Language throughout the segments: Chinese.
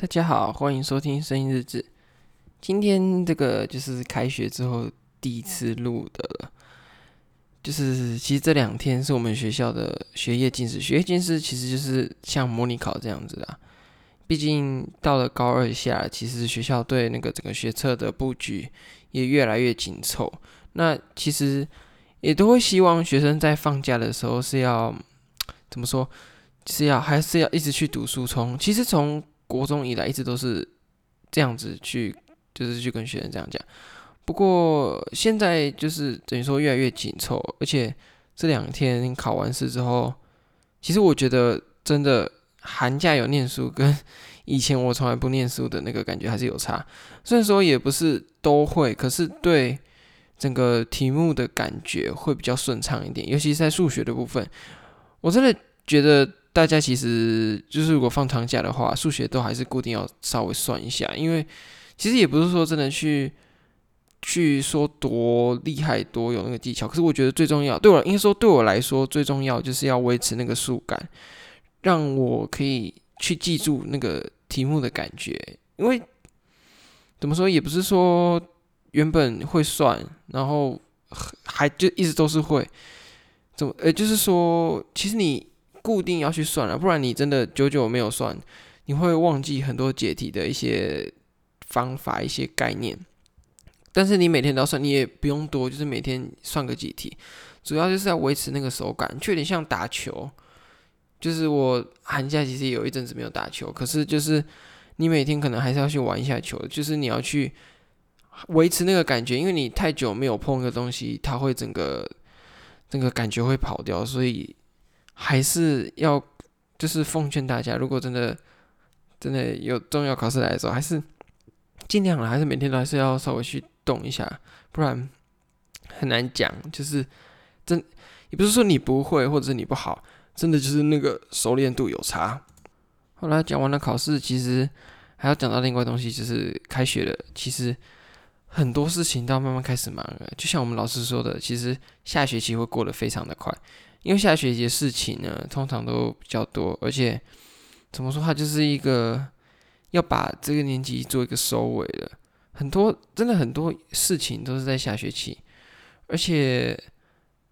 大家好，欢迎收听声音日志。今天这个就是开学之后第一次录的了。就是其实这两天是我们学校的学业进士，学业进士其实就是像模拟考这样子的。毕竟到了高二下，其实学校对那个整个学测的布局也越来越紧凑。那其实也都会希望学生在放假的时候是要怎么说？是要还是要一直去读书？从其实从国中以来一直都是这样子去，就是去跟学生这样讲。不过现在就是等于说越来越紧凑，而且这两天考完试之后，其实我觉得真的寒假有念书，跟 以前我从来不念书的那个感觉还是有差。虽然说也不是都会，可是对整个题目的感觉会比较顺畅一点，尤其是在数学的部分，我真的觉得。大家其实就是如果放长假的话，数学都还是固定要稍微算一下，因为其实也不是说真的去去说多厉害多有那个技巧，可是我觉得最重要，对我应该说对我来说最重要就是要维持那个数感，让我可以去记住那个题目的感觉，因为怎么说也不是说原本会算，然后还就一直都是会，怎么呃就是说其实你。固定要去算了，不然你真的久久没有算，你会忘记很多解题的一些方法、一些概念。但是你每天都要算，你也不用多，就是每天算个几题，主要就是要维持那个手感，就有点像打球。就是我寒假其实有一阵子没有打球，可是就是你每天可能还是要去玩一下球，就是你要去维持那个感觉，因为你太久没有碰一个东西，它会整个整个感觉会跑掉，所以。还是要，就是奉劝大家，如果真的真的有重要考试来的时候，还是尽量了，还是每天都还是要稍微去动一下，不然很难讲。就是真也不是说你不会，或者是你不好，真的就是那个熟练度有差。后来讲完了考试，其实还要讲到另外东西，就是开学了。其实很多事情都要慢慢开始忙了，就像我们老师说的，其实下学期会过得非常的快。因为下学期的事情呢，通常都比较多，而且怎么说，它就是一个要把这个年级做一个收尾了。很多真的很多事情都是在下学期，而且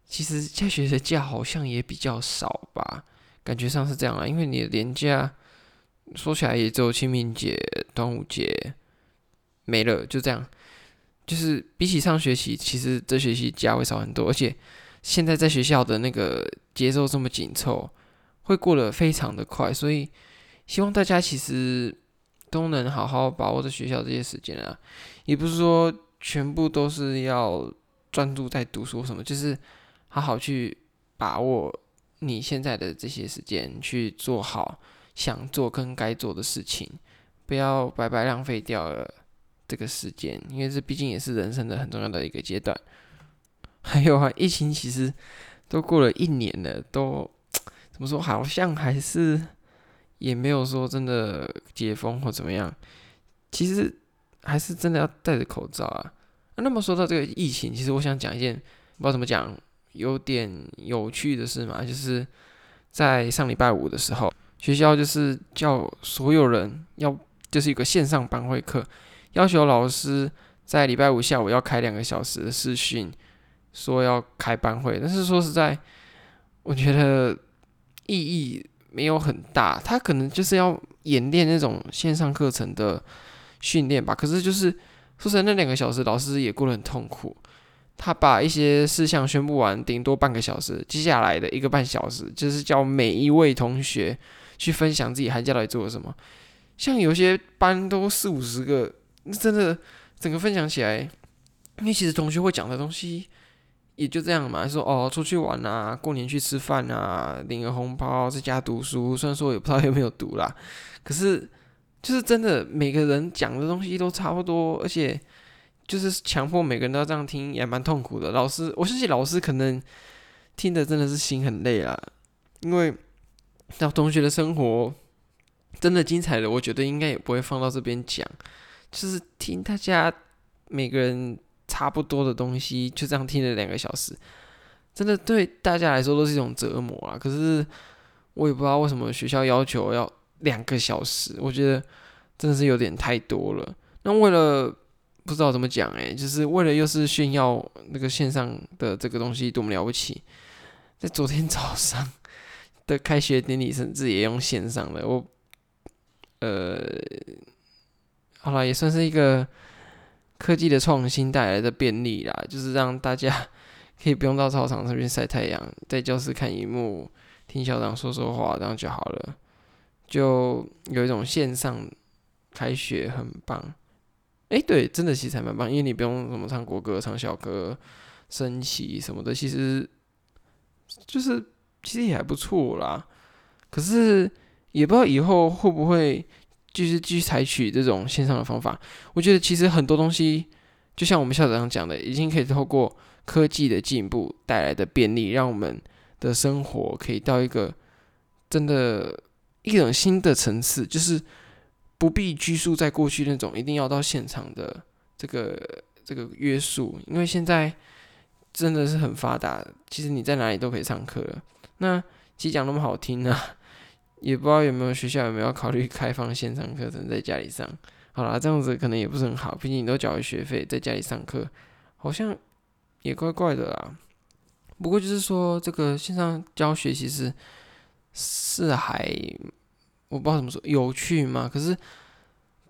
其实下学期的假好像也比较少吧，感觉上是这样啊。因为你的年假说起来也只有清明节、端午节没了，就这样。就是比起上学期，其实这学期假会少很多，而且。现在在学校的那个节奏这么紧凑，会过得非常的快，所以希望大家其实都能好好把握着学校这些时间啊，也不是说全部都是要专注在读书什么，就是好好去把握你现在的这些时间，去做好想做跟该做的事情，不要白白浪费掉了这个时间，因为这毕竟也是人生的很重要的一个阶段。还有啊，疫情其实都过了一年了，都怎么说？好像还是也没有说真的解封或怎么样。其实还是真的要戴着口罩啊。那么说到这个疫情，其实我想讲一件不知道怎么讲，有点有趣的事嘛，就是在上礼拜五的时候，学校就是叫所有人要就是一个线上班会课，要求老师在礼拜五下午要开两个小时的视讯。说要开班会，但是说实在，我觉得意义没有很大。他可能就是要演练那种线上课程的训练吧。可是就是说实在，那两个小时老师也过得很痛苦。他把一些事项宣布完，顶多半个小时，接下来的一个半小时就是叫每一位同学去分享自己寒假到底做了什么。像有些班都四五十个，那真的整个分享起来，因为其实同学会讲的东西。也就这样嘛，说哦，出去玩啊，过年去吃饭啊，领个红包，在家读书。虽然说也不知道有没有读啦，可是就是真的，每个人讲的东西都差不多，而且就是强迫每个人都要这样听，也蛮痛苦的。老师，我相信老师可能听的真的是心很累啦，因为到同学的生活真的精彩的，我觉得应该也不会放到这边讲，就是听大家每个人。差不多的东西就这样听了两个小时，真的对大家来说都是一种折磨啊！可是我也不知道为什么学校要求要两个小时，我觉得真的是有点太多了。那为了不知道怎么讲，哎，就是为了又是炫耀那个线上的这个东西多么了不起，在昨天早上的开学典礼甚至也用线上了。我，呃，好了，也算是一个科技的创新带来的便利啦，就是让大家 可以不用到操场上面晒太阳，在教室看荧幕，听校长说说话，这样就好了。就有一种线上开学很棒，诶、欸，对，真的其实还蛮棒，因为你不用什么唱国歌、唱校歌、升旗什么的，其实就是其实也还不错啦。可是也不知道以后会不会就是继续采取这种线上的方法。我觉得其实很多东西，就像我们校长讲的，已经可以透过科技的进步带来的便利，让我们的生活可以到一个真的。一种新的层次，就是不必拘束在过去那种一定要到现场的这个这个约束，因为现在真的是很发达，其实你在哪里都可以上课。那其实讲那么好听呢、也不知道有没有学校有没有考虑开放线上课程在家里上。好啦，这样子可能也不是很好，毕竟你都缴了学费，在家里上课好像也怪怪的啦。不过就是说，这个线上教学其实是还。我不知道怎么说，有趣吗？可是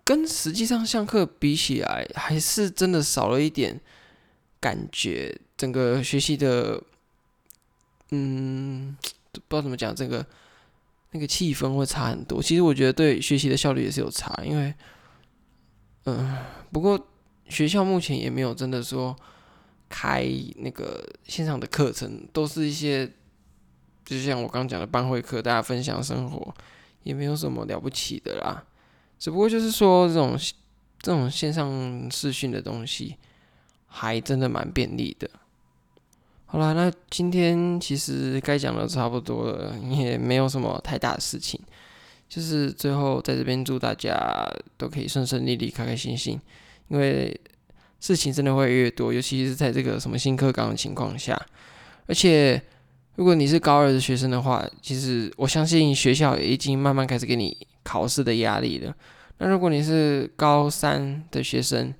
跟实际上上课比起来，还是真的少了一点感觉。整个学习的，嗯，不知道怎么讲，这个那个气氛会差很多。其实我觉得对学习的效率也是有差，因为，嗯，不过学校目前也没有真的说开那个线上的课程，都是一些，就像我刚讲的班会课，大家分享生活。也没有什么了不起的啦，只不过就是说这种这种线上视讯的东西，还真的蛮便利的。好啦，那今天其实该讲的差不多了，也没有什么太大的事情，就是最后在这边祝大家都可以顺顺利利、开开心心，因为事情真的会越多，尤其是在这个什么新课纲的情况下，而且。如果你是高二的学生的话，其实我相信学校也已经慢慢开始给你考试的压力了。那如果你是高三的学生，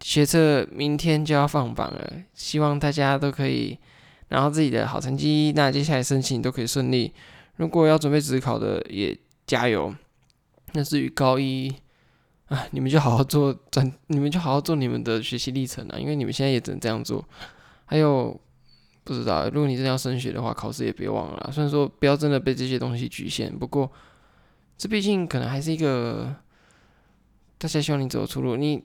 学测明天就要放榜了，希望大家都可以拿到自己的好成绩。那接下来申请都可以顺利。如果要准备职考的，也加油。那至于高一啊，你们就好好做，转你们就好好做你们的学习历程啊，因为你们现在也只能这样做。还有。不知道，如果你真的要升学的话，考试也别忘了。虽然说不要真的被这些东西局限，不过这毕竟可能还是一个大家希望你走出路。你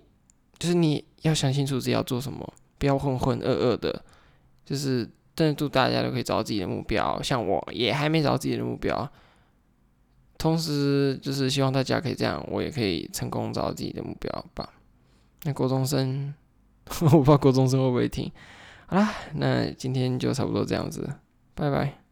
就是你要想清楚自己要做什么，不要浑浑噩噩的。就是真的祝大家都可以找到自己的目标，像我也还没找到自己的目标。同时，就是希望大家可以这样，我也可以成功找到自己的目标吧。那国中生，我不知道国中生会不会听。好啦，那今天就差不多这样子，拜拜。